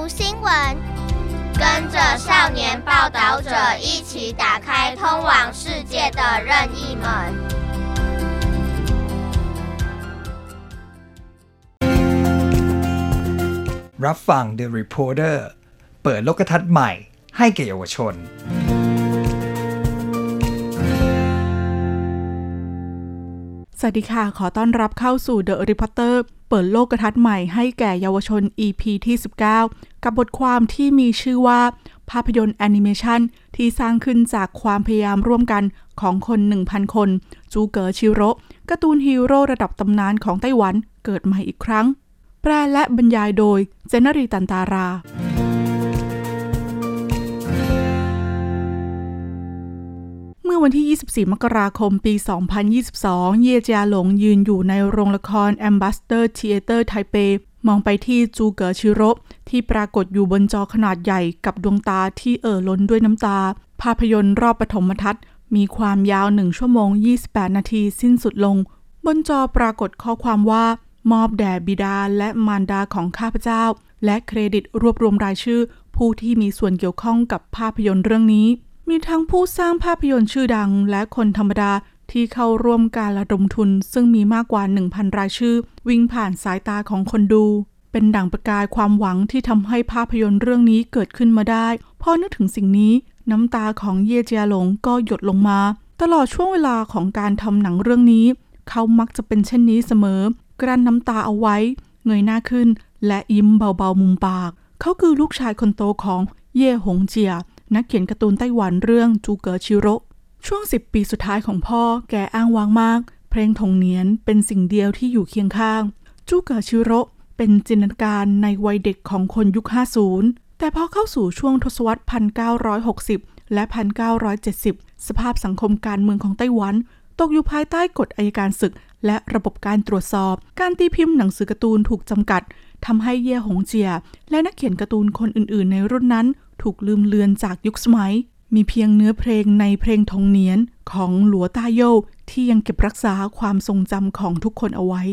读新闻，跟着少年报道者一起打开通往世界的任意门。รับฟัง The Reporter เปิดโลกทัศน์ใหม่ให้แก่เยาวชน สวัสดีค่ะ ขอต้อนรับเข้าสู่ The Reporter เปิดโลกทัศน์ใหม่ให้แก่เยาวชน EP ที่ 19 กับบทความที่มีชื่อว่า ภาพยนตร์แอนิเมชันที่สร้างขึ้นจากความพยายามร่วมกันของคน 1,000 คน จูเก๋อชิโร่การ์ตูนฮีโร่ระดับตำนานของไต้หวันเกิดใหม่อีกครั้ง แปลและบรรยายโดย เจนนรีตันตารา เมื่อวันที่ 24 มกราคม ปี 2022 เยเจียหลงยืนอยู่ในโรงละคร Ambassador Theater ไทเป มองไปที่จูเก๋อชิโร่ที่ปรากฏอยู่บนจอขนาดใหญ่กับดวงตาที่เอ่อล้นด้วยน้ำตา ภาพยนตร์รอบปฐมทัศน์ มีความยาว 1 ชั่วโมง 28 นาทีสิ้นสุดลง บนจอปรากฏข้อความว่ามอบแด่บิดาและมารดาของข้าพเจ้า และเครดิตรวบรวมรายชื่อ ผู้ที่มีส่วนเกี่ยวข้องกับภาพยนตร์เรื่องนี้ มีทั้งผู้สร้างภาพยนตร์ชื่อดังและคนธรรมดาที่เข้าร่วมการระดมทุน ซึ่งมีมากกว่า 1,000 รายชื่อ วิ่งผ่านสายตาของคนดู เป็นดั่งประกายความหวังที่ทำให้ภาพยนตร์เรื่องนี้เกิดขึ้นมาได้ พอนึกถึงสิ่งนี้น้ำตาของเยเจียหลงก็หยดลงมา ตลอดช่วงเวลาของการทำหนังเรื่องนี้ เขามักจะเป็นเช่นนี้เสมอ กลั้นน้ำตาเอาไว้ เงยหน้าขึ้น และยิ้มเบาๆมุมปาก เขาคือลูกชายคนโตของเย่หงเจีย นักเขียนการ์ตูนไต้หวันเรื่องจูเก๋อชิโร่ช่วง 10 ปีสุดท้ายของพ่อแกอ้างว้างมาก เพลงถงเนียนเป็นสิ่งเดียวที่อยู่เคียงข้าง จูเก๋อชิโร่เป็นจินตนาการในวัยเด็กของคนยุค 50 แต่พอเข้าสู่ช่วงทศวรรษ 1960 และ 1970 สภาพสังคมการเมืองของไต้หวัน ตกอยู่ภายใต้กฎอายการศึก และระบบการตรวจสอบ การตีพิมพ์หนังสือการ์ตูนถูกจำกัดทำให้เย่หงเจีย และนักเขียนการ์ตูนคนอื่นๆ ในรุ่นนั้น ถูกลืมเลือนจากยุคสมัย มีเพียงเนื้อเพลงในเพลงทงเนียนของหลัวต้าโยที่ยังเก็บรักษาความทรงจำของทุกคนเอาไว้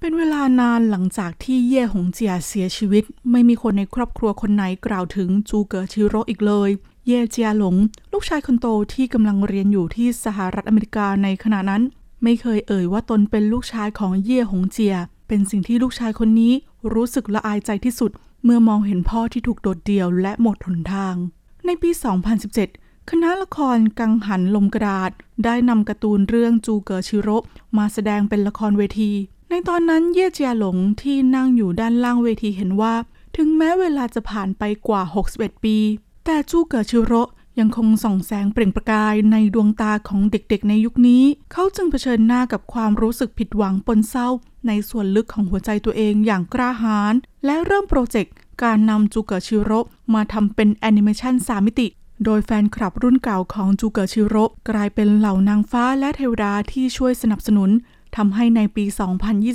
เป็นเวลานานหลังจากที่เย่หงเจียเสียชีวิต ไม่มีคนในครอบครัวคนไหนกล่าวถึงจูเก๋อชิโร่อีกเลย เย่เจียหลง ลูกชายคนโตที่กำลังเรียนอยู่ที่สหรัฐอเมริกาในขณะนั้น ไม่เคยเอ่ยว่าตนเป็นลูกชายของเย่หงเจีย เป็นสิ่งที่ลูกชายคนนี้รู้สึกละอายใจที่สุด เมื่อมองเห็นพ่อที่ถูกโดดเดี่ยวและหมดหนทาง ในปี 2017 คณะละครกังหันลมกระดาษ ได้นำการ์ตูนเรื่องจูเกอชิโร่มาแสดงเป็นละครเวที ในตอนนั้นเย่เจียหลงที่นั่งอยู่ด้านล่างเวทีเห็นว่า ถึงแม้เวลาจะผ่านไปกว่า 61 ปี แต่จูเกอชิโร ยังคงส่องแสงเปล่งประกายในดวงตาของเด็กๆในยุคนี้ เขาจึงเผชิญหน้ากับความรู้สึกผิดหวังปนเศร้า ในส่วนลึกของหัวใจตัวเองอย่างกล้าหาญและเริ่มโปรเจกต์การนำจูเก๋อชิโร่มาทำเป็นแอนิเมชัน3มิติโดยแฟนคลับรุ่นเก่าของจูเก๋อชิโร่กลายเป็นเหล่านางฟ้าและเทวดาที่ช่วยสนับสนุนทำให้ในปี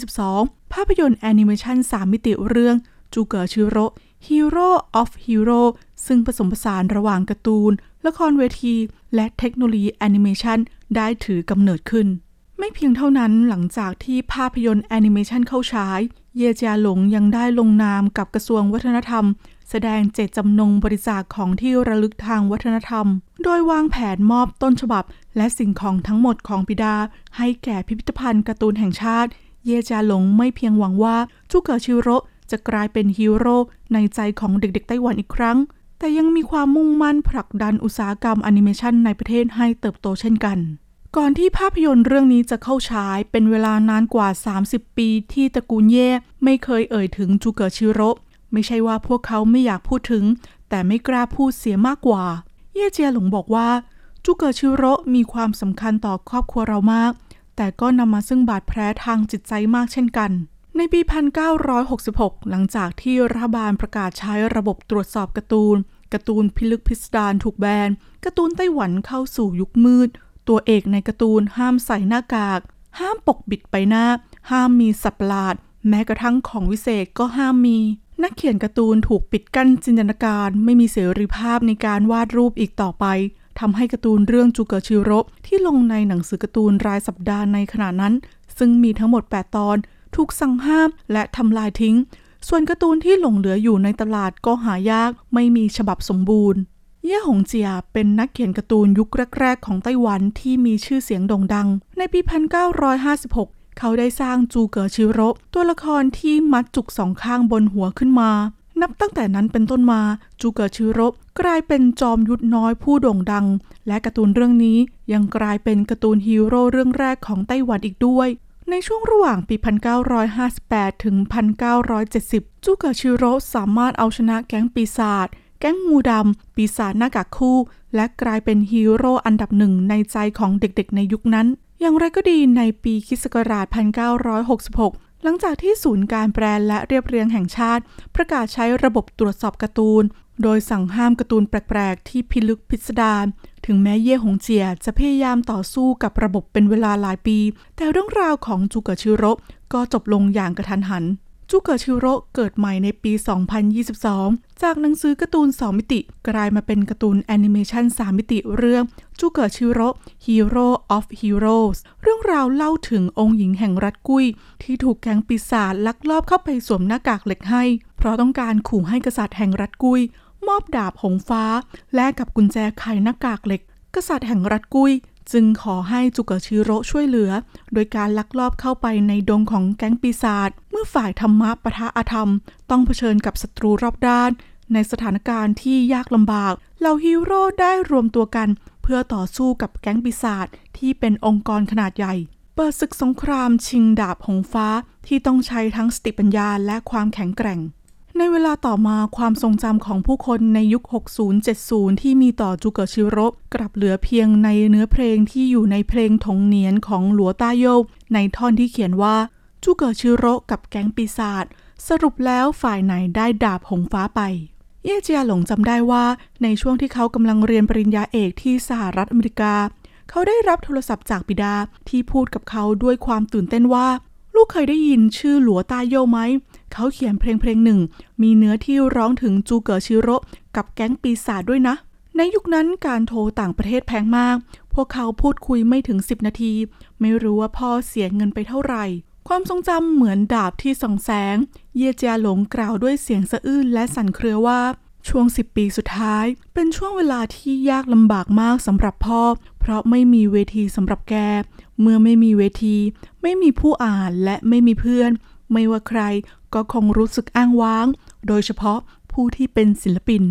2022 ภาพยนตร์แอนิเมชัน3มิติเรื่องจูเก๋อชิโร่ Hero of Heroes ซึ่งผสมผสานระหว่างการ์ตูน ละครเวที และเทคโนโลยีแอนิเมชันได้ถือกำเนิดขึ้น ไม่เพียงเท่านั้นหลังจากที่ภาพยนตร์แอนิเมชันเข้าฉาย เย่เจียหลงยังได้ลงนามกับกระทรวงวัฒนธรรม แสดงเจตจำนงบริจาคของที่ระลึกทางวัฒนธรรม โดยวางแผนมอบต้นฉบับ และสิ่งของทั้งหมดของบิดา ให้แก่พิพิธภัณฑ์การ์ตูนแห่งชาติ เยจียหลงไม่เพียงหวังว่าจูเก๋อชิโร่จะกลายเป็นฮีโร่ในใจของเด็กๆไต้หวันอีกครั้ง แต่ยังมีความมุ่งมั่นผลักดันอุตสาหกรรมแอนิเมชันในประเทศให้เติบโตเช่นกัน ก่อนที่ภาพยนตร์เรื่องนี้จะเข้าฉายเป็นเวลานานกว่า 30 ปีที่ตระกูลเย่ไม่เคยเอ่ยถึงจูเก๋อชิโร่ไม่ใช่ว่าพวกเขาไม่อยากพูดถึง แต่ไม่กล้าพูดเสียมากกว่า เย่เจียหลงบอกว่าจูเก๋อชิโร่มีความสำคัญต่อครอบครัวเรามาก แต่ก็นำมาซึ่งบาดแผลทางจิตใจมากเช่นกันในปี 1966 หลังจากที่รัฐบาลประกาศใช้ระบบตรวจสอบการ์ตูน การ์ตูนพิลึกพิสดารถูกแบนการ์ตูนไต้หวันเข้าสู่ยุคมืด ตัวเอกในการ์ตูนห้ามใส่หน้ากาก ห้ามปกปิดใบหน้า ห้ามมีสัตว์ประหลาด แม้กระทั่งของวิเศษก็ห้ามมี นักเขียนการ์ตูนถูกปิดกั้นจินตนาการ ไม่มีเสรีภาพในการวาดรูปอีกต่อไปทำให้การ์ตูนเรื่องจูเก๋อชิโร่ที่ลงในหนังสือการ์ตูนรายสัปดาห์ในขณะนั้น ซึ่งมีทั้งหมด 8 ตอน ถูกสั่งห้ามและทำลายทิ้ง ส่วนการ์ตูนที่หลงเหลืออยู่ในตลาดก็หายากไม่มีฉบับสมบูรณ์ เย่หงเจียเป็นนักเขียนการ์ตูนยุคแรก ๆ ของไต้หวันที่มีชื่อเสียงโด่งดัง ในปี 1956 เขาได้สร้างจูเก๋อชิโร่ตัวละครที่มัดจุกสองข้างบนหัวขึ้นมา นับตั้งแต่นั้นเป็นต้นมาจูเก๋อชิโร่กลายเป็นจอมยุทธน้อยผู้โด่งดัง และการ์ตูนเรื่องนี้ยังกลายเป็นการ์ตูนฮีโร่เรื่องแรกของไต้หวันอีกด้วย ในช่วงระหว่างปี 1958 ถึง 1970 จูเก๋อชิโร่สามารถเอาชนะแก๊งปีศาจ แก๊งงูดำ ปีศาจหน้ากากคู่ และกลายเป็นฮีโร่อันดับหนึ่งในใจของเด็กๆ ในยุคนั้น อย่างไรก็ดีในปีคริสต์1966 หลังจากที่ศูนย์การแปลและเรียบเรียงแห่งชาติ ประกาศใช้ระบบตรวจสอบการ์ตูน โดยสั่งห้ามการ์ตูนแปลก ๆ ที่พิลึกพิสดารถึงแม้เย่หงเจียจะพยายามต่อสู้กับระบบเป็นเวลาหลายปี แต่เรื่องราวของจูเก๋อชิโร่ก็จบลงอย่างกะทันหัน จูเก๋อชิโร่เกิดใหม่ในปี 2022 จากหนังสือการ์ตูน 2 มิติ กลายมาเป็นการ์ตูนแอนิเมชัน3 มิติเรื่องจูเก๋อชิโร่ Hero of Heroes เรื่องราวเล่าถึงองค์หญิงแห่งรัฐกุย ที่ถูกแก๊งปีศาจลักลอบเข้าไปสวมหน้ากากเหล็กให้ เพราะต้องการขู่ให้กษัตริย์แห่งรัฐกุย มอบดาบหงฟ้า แลกกับกุญแจไขหน้ากากเหล็ก กษัตริย์แห่งรัฐกุย จึงขอให้จุกชิโร่ช่วยเหลือ โดยการลักลอบเข้าไปในดงของแก๊งปีศาจเมื่อฝ่ายธรรมะปะทะอาธรรม ต้องเผชิญกับศัตรูรอบด้าน ในสถานการณ์ที่ยากลำบากเหล่าฮีโร่ได้รวมตัวกัน เพื่อต่อสู้กับแก๊งปีศาจที่เป็นองค์กรขนาดใหญ่ เปิดศึกสงครามชิงดาบหงฟ้าที่ต้องใช้ทั้งสติปัญญาและความแข็งแกร่ง ในเวลาต่อมาความทรงจำของผู้คนในยุค 60-70 ที่มีต่อจูเก๋อชิโร่กลับเหลือเพียงในเนื้อเพลงที่อยู่ในเพลงถงเนียนของหลัวต้าโย่วในท่อนที่เขียนว่าจูเก๋อชิโร่กับแก๊งปีศาจสรุปแล้วฝ่ายไหนได้ดาบหงฟ้าไป เย่เจียหลงจำได้ว่า ในช่วงที่เขากำลังเรียนปริญญาเอกที่สหรัฐอเมริกา เขาได้รับโทรศัพท์จากบิดาที่พูดกับเขาด้วยความตื่นเต้นว่า ลูกเคยได้ยินชื่อหลัวต้าโยไหม เขาเขียนเพลงเพลงหนึ่ง มีเนื้อที่ร้องถึงจูเกิชิโร่กับแก๊งปีศาจด้วยนะ ในยุคนั้นการโทรต่างประเทศแพงมาก พวกเขาพูดคุยไม่ถึง 10 นาที ไม่รู้ว่าพ่อเสียเงินไปเท่าไหร่ ความทรงจำเหมือนดาบที่ส่องแสง เยเจียหลงกล่าวด้วยเสียงสะอื้นและสั่นเครือว่าช่วง 10 ปีสุดท้าย เป็นช่วงเวลาที่ยากลำบากมากสำหรับพ่อ เพราะไม่มีเวทีสำหรับแก เมื่อไม่มีเวที ไม่มีผู้อ่านและไม่มีเพื่อน ไม่ว่าใคร ก็คงรู้สึกอ้างว้าง โดยเฉพาะผู้ที่เป็นศิลปิน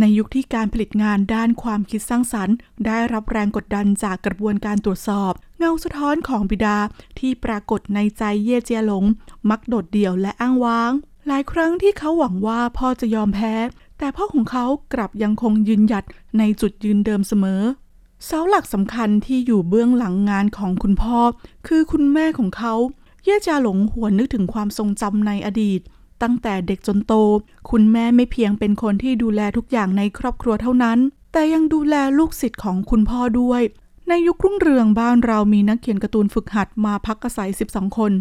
ในยุคที่การผลิตงานด้านความคิดสร้างสรรค์ ได้รับแรงกดดันจากกระบวนการตรวจสอบ เงาสะท้อนของบิดาที่ปรากฏในใจเย่เจียหลง มักโดดเดี่ยวและอ้างว้าง หลายครั้งที่เขาหวังว่าพ่อจะยอมแพ้ แต่พ่อของเขากลับยังคงยืนหยัดในจุดยืนเดิมเสมอเสาหลักสำคัญที่อยู่เบื้องหลังงานของคุณพ่อ คือคุณแม่ของเขา เย่จาหลงหวนนึกถึงความทรงจำในอดีต ตั้งแต่เด็กจนโต คุณแม่ไม่เพียงเป็นคนที่ดูแลทุกอย่างในครอบครัวเท่านั้น แต่ยังดูแลลูกศิษย์ของคุณพ่อด้วย ในยุครุ่งเรืองบ้านเรามีนักเขียนการ์ตูนฝึกหัดมาพักอาศัย 12 คน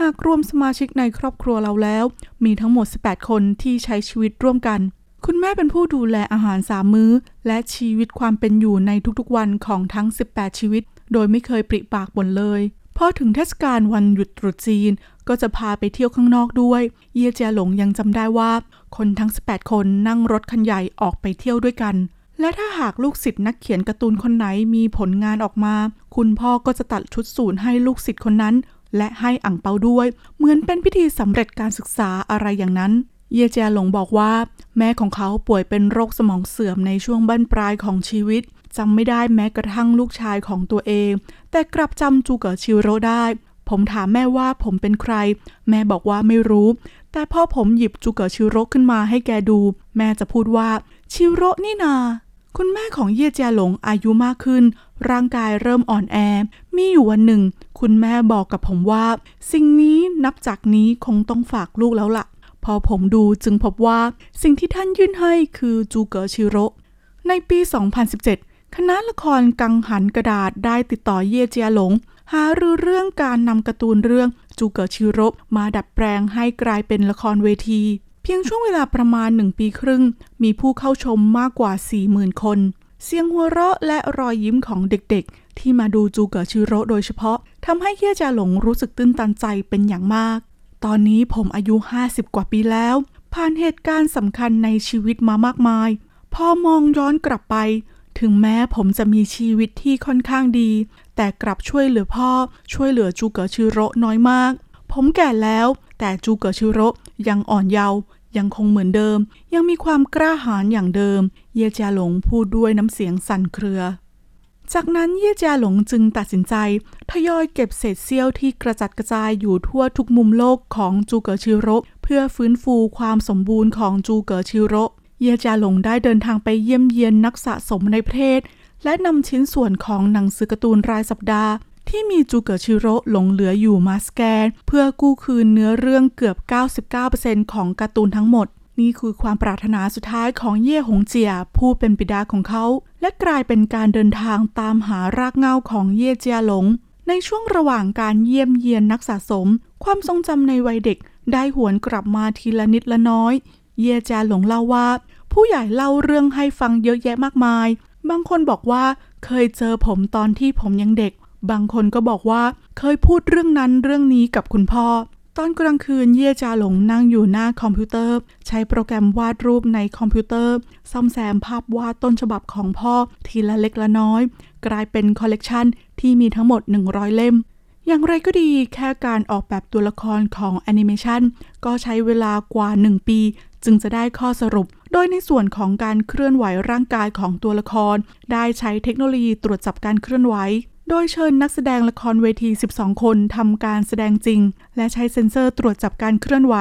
หากรวมสมาชิกในครอบครัวเราแล้ว มีทั้งหมด 18 คนที่ใช้ชีวิตร่วมกันคุณแม่เป็นผู้ดูแลอาหารสามมื้อ และชีวิตความเป็นอยู่ในทุกๆวันของทั้ง 18 ชีวิต โดยไม่เคยปริปากบ่นเลย พอถึงเทศกาลวันหยุดตรุษจีนก็จะพาไปเที่ยวข้างนอกด้วย เย่เจียหลงยังจำได้ว่า คนทั้ง 18 คนนั่งรถคันใหญ่ออกไปเที่ยวด้วยกัน และถ้าหากลูกศิษย์นักเขียนการ์ตูนคนไหนมีผลงานออกมา คุณพ่อก็จะตัดชุดสูทให้ลูกศิษย์คนนั้น และให้อ่างเปาด้วย เหมือนเป็นพิธีสำเร็จการศึกษาอะไรอย่างนั้น เยเจียหลงบอกว่า แม่ของเขาป่วยเป็นโรคสมองเสื่อมในช่วงบั้นปลายของชีวิตจำไม่ได้แม้กระทั่งลูกชายของตัวเอง แต่กลับจำจูเก๋ชิโร่ได้ ผมถามแม่ว่าผมเป็นใคร แม่บอกว่าไม่รู้ แต่พ่อผมหยิบจูเก๋ชิโร่ขึ้นมาให้แกดู แม่จะพูดว่าชิโร่นี่นาคุณแม่ของเยเจียหลงอายุมากขึ้น ร่างกายเริ่มอ่อนแอ มีอยู่วันหนึ่ง คุณแม่บอกกับผมว่า สิ่งนี้นับจากนี้คงต้องฝากลูกแล้วล่ะ อผมดูจึงพบว่าสิ่งที่ท่านยื่นให้คือจูเกอชิโร่ในปี 2017 คณะละครกังหันกระดาษได้ติดต่อเยเจียหลง หารือเรื่องการนำการ์ตูนเรื่องจูเกอชิโร่มาดัดแปลงให้กลายเป็นละครเวที เพียงช่วงเวลาประมาณหนึ่งปีครึ่ง มีผู้เข้าชมมากกว่า 40,000 คน เสียงหัวเราะและรอยยิ้มของเด็กๆ ที่มาดูจูเกอชิโร่โดยเฉพาะทำให้เยเจียหลงรู้สึกตื้นตันใจเป็นอย่างมาก ตอนนี้ผมอายุ 50 กว่าปีแล้ว ผ่านเหตุการณ์สำคัญในชีวิตมามากมาย พอมองย้อนกลับไป ถึงแม้ผมจะมีชีวิตที่ค่อนข้างดี แต่กลับช่วยเหลือพ่อ ช่วยเหลือจูเกอชิโร่น้อยมาก ผมแก่แล้ว แต่จูเกอชิโร่ยังอ่อนเยาว์ยังคงเหมือนเดิม ยังมีความกล้าหาญอย่างเดิม เย่จาหลงพูดด้วยน้ำเสียงสั่นเครือ จากนั้นเย่จาหลงจึงตัดสินใจ ทยอยเก็บเศษเสี้ยวที่กระจัดกระจายอยู่ทั่วทุกมุมโลกของจูเก๋อชิโร่เพื่อฟื้นฟูความสมบูรณ์ของจูเก๋อชิโร่เย่จาหลงได้เดินทางไปเยี่ยมเยียนนักสะสมในประเทศ และนำชิ้นส่วนของหนังสือการ์ตูนรายสัปดาห์ ที่มีจูเก๋อชิโร่หลงเหลืออยู่มาสแกน เพื่อกู้คืนเนื้อเรื่องเกือบ 99%ของการ์ตูนทั้งหมด นี่คือความปรารถนาสุดท้ายของเย่หงเจียผู้เป็นบิดาของเขา และกลายเป็นการเดินทางตามหารากเหง้าของเย่เจียหลง ในช่วงระหว่างการเยี่ยมเยียนนักสะสม ความทรงจำในวัยเด็กได้หวนกลับมาทีละนิดละน้อย เย่เจียหลงเล่าว่า ผู้ใหญ่เล่าเรื่องให้ฟังเยอะแยะมากมาย บางคนบอกว่าเคยเจอผมตอนที่ผมยังเด็ก บางคนก็บอกว่าเคยพูดเรื่องนั้นเรื่องนี้กับคุณพ่อ ตอนกลางคืนเย่เจียหลงนั่งอยู่หน้าคอมพิวเตอร์ ใช้โปรแกรมวาดรูปในคอมพิวเตอร์ ซ่อมแซมภาพวาดต้นฉบับของพ่อทีละเล็กละน้อย กลายเป็นคอลเลกชันที่มีทั้งหมด 100 เล่ม อย่างไรก็ดีแค่การออกแบบตัวละครของแอนิเมชันก็ใช้เวลากว่า 1 ปี จึงจะได้ข้อสรุป โดยในส่วนของการเคลื่อนไหวร่างกายของตัวละคร ได้ใช้เทคโนโลยีตรวจจับการเคลื่อนไหว โดยเชิญนักแสดงละครเวที 12 คนทำการแสดงจริง และใช้เซ็นเซอร์ตรวจจับการเคลื่อนไหว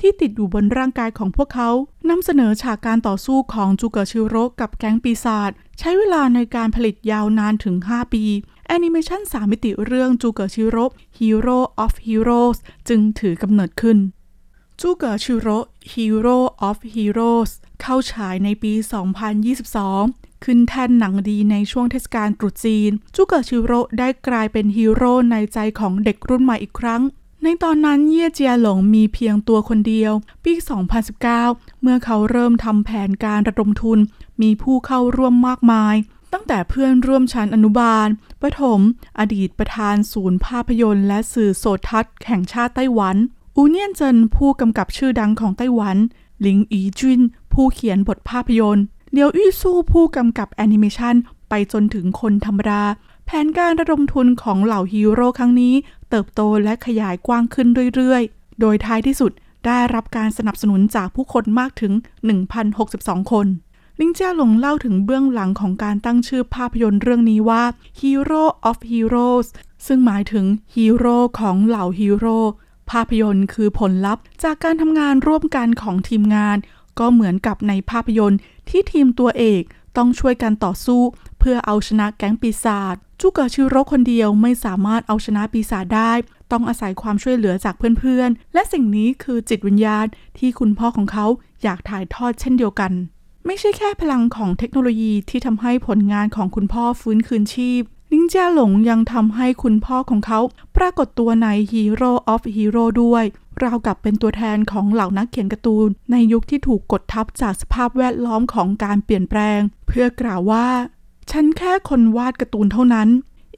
ที่ติดอยู่บนร่างกายของพวกเขา นำเสนอฉากการต่อสู้ของจูเก๋อชิโร่กับแก๊งปีศาจ ใช้เวลาในการผลิตยาวนานถึง 5 ปีแอนิเมชัน3มิติเรื่องจูเก๋อชิโร่ Hero of Heroes จึงถือกำเนิดขึ้นจูเก๋อชิโร่ Hero of Heroes เข้าฉายในปี 2022 ขึ้นแท่นหนังดีในช่วงเทศกาลตรุษจีน จูเก๋อชิโร่ได้กลายเป็นฮีโร่ในใจของเด็กรุ่นใหม่อีกครั้ง ในตอนนั้นเย่เจียหลงมีเพียงตัวคนเดียว ปี 2019 เมื่อเขาเริ่มทำแผนการระดมทุน มีผู้เข้าร่วมมากมาย ตั้งแต่เพื่อนร่วมชั้นอนุบาล ประถม อดีตประธานศูนย์ภาพยนตร์และสื่อโสตทัศน์แห่งชาติไต้หวัน อูเนี่ยนเจินผู้กำกับชื่อดังของไต้หวัน หลิงอีจุนผู้เขียนบทภาพยนตร์ เลียวอี้สู้ผู้กำกับแอนิเมชันไปจนถึงคนธรรมดา แผนการระดมทุนของเหล่าฮีโร่ครั้งนี้ เติบโตและขยายกว้างขึ้นเรื่อยๆ โดยท้ายที่สุดได้รับการสนับสนุนจากผู้คนมากถึง 1,062 คนลิงเจ้าหลงเล่าถึงเบื้องหลังของการตั้งชื่อภาพยนตร์เรื่องนี้ว่า Hero of Heroes ซึ่งหมายถึงฮีโร่ของเหล่าฮีโร่ภาพยนตร์คือผลลัพธ์จากการทำงานร่วมกันของทีมงาน ก็เหมือนกับในภาพยนตร์ที่ทีมตัวเอกต้องช่วยกันต่อสู้ เพื่อเอาชนะแก๊งปีศาจจูเกอชิโร่คนเดียวไม่สามารถเอาชนะปีศาจได้ ต้องอาศัยความช่วยเหลือจากเพื่อนๆ และสิ่งนี้คือจิตวิญญาณที่คุณพ่อของเขาอยากถ่ายทอดเช่นเดียวกัน ไม่ใช่แค่พลังของเทคโนโลยีที่ทำให้ผลงานของคุณพ่อฟื้นคืนชีพลิงเจ้าหลงยังทำให้คุณพ่อของเขา ปรากฏตัวใน Hero of Hero ด้วย ราวกับเป็นตัวแทนของเหล่านักเขียนการ์ตูน ในยุคที่ถูกกดทับจากสภาพแวดล้อมของการเปลี่ยนแปลง เพื่อกล่าวว่า ฉันแค่คนวาดการ์ตูนเท่านั้น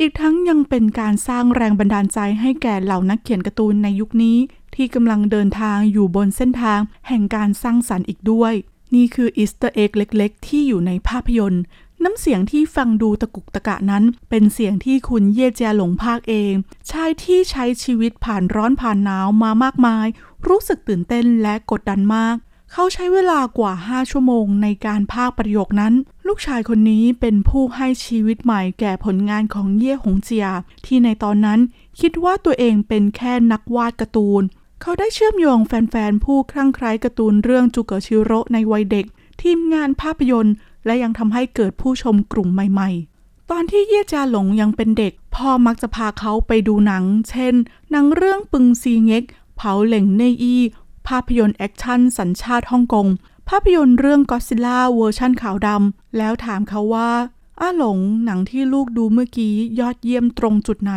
อีกทั้งยังเป็นการสร้างแรงบันดาลใจให้แก่เหล่านักเขียนการ์ตูนในยุคนี้ ที่กำลังเดินทางอยู่บนเส้นทาง แห่งการสร้างสรรค์อีกด้วย นี่คือ Easter egg เล็ก ๆ ที่อยู่ในภาพยนตร์ น้ำเสียงที่ฟังดูตะกุกตะกักนั้น เป็นเสียงที่คุณเย่เจียหลงพากย์เอง ชายที่ใช้ชีวิตผ่านร้อนผ่านหนาวมามากมาย รู้สึกตื่นเต้นและกดดันมาก เขาใช้เวลากว่า 5 ชั่วโมงในการพากย์ประโยคนั้น ลูกชายคนนี้เป็นผู้ให้ชีวิตใหม่แก่ผลงานของเย่หงเจีย ที่ในตอนนั้น คิดว่าตัวเองเป็นแค่นักวาดการ์ตูน เขาได้เชื่อมโยงแฟนๆผู้คลั่งไคล้การ์ตูนเรื่องจูเกอชิโร่ในวัยเด็ก ทีมงานภาพยนตร์ และยังทำให้เกิดผู้ชมกลุ่มใหม่ ๆ ตอนที่เย่จาหลงยังเป็นเด็ก พ่อมักจะพาเขาไปดูหนัง เช่น หนังเรื่องปึงซีเง็ก เผาเหล่งเนอีภาพยนตร์แอคชั่นสัญชาติฮ่องกง ภาพยนตร์เรื่องก็อดซิลล่าเวอร์ชั่นขาวดำแล้วถามเขาว่า อ้าหลงหนังที่ลูกดูเมื่อกี้ยอดเยี่ยมตรงจุดไหน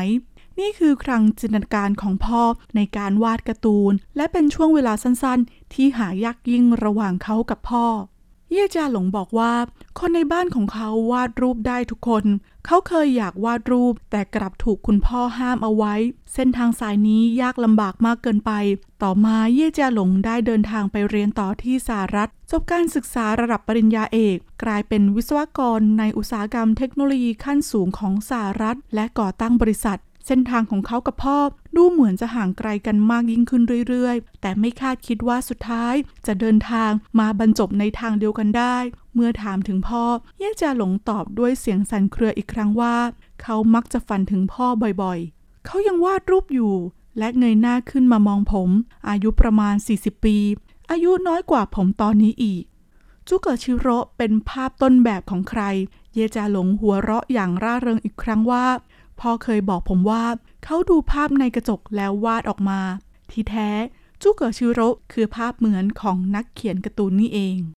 นี่คือคลังจินตนาการของพ่อในการวาดการ์ตูน และเป็นช่วงเวลาสั้นๆ ที่หายากยิ่งระหว่างเขากับพ่อ เย่เจียหลงบอกว่า คนในบ้านของเขาวาดรูปได้ทุกคน เขาเคยอยากวาดรูป แต่กลับถูกคุณพ่อห้ามเอาไว้ เส้นทางสายนี้ยากลำบากมากเกินไป ต่อมาเย่จาหลงได้เดินทางไปเรียนต่อที่สหรัฐ จบการศึกษาระดับปริญญาเอก กลายเป็นวิศวกรในอุตสาหกรรมเทคโนโลยีขั้นสูงของสหรัฐ และก่อตั้งบริษัท เส้นทางของเขากับพ่อ ดูเหมือนจะห่างไกลกันมากยิ่งขึ้นเรื่อยๆ แต่ไม่คาดคิดว่าสุดท้ายจะเดินทางมาบรรจบในทางเดียวกันได้ เมื่อถามถึงพ่อเย่จาหลงตอบด้วยเสียงสั่นเครืออีกครั้งว่า เขามักจะฝันถึงพ่อบ่อยๆ เขายังวาดรูปอยู่ และเงยหน้าขึ้นมามองผม อายุประมาณ 40 ปี อายุน้อยกว่าผมตอนนี้อีกจูเกิชิโร่เป็นภาพต้นแบบของใคร เยจาหลงหัวเราะอย่างร่าเริงอีกครั้งว่า พ่อเคยบอกผมว่า เขาดูภาพในกระจกแล้ววาดออกมา ที่แท้จูเกิชิโร่คือภาพเหมือนของนักเขียนการ์ตูนนี่เอง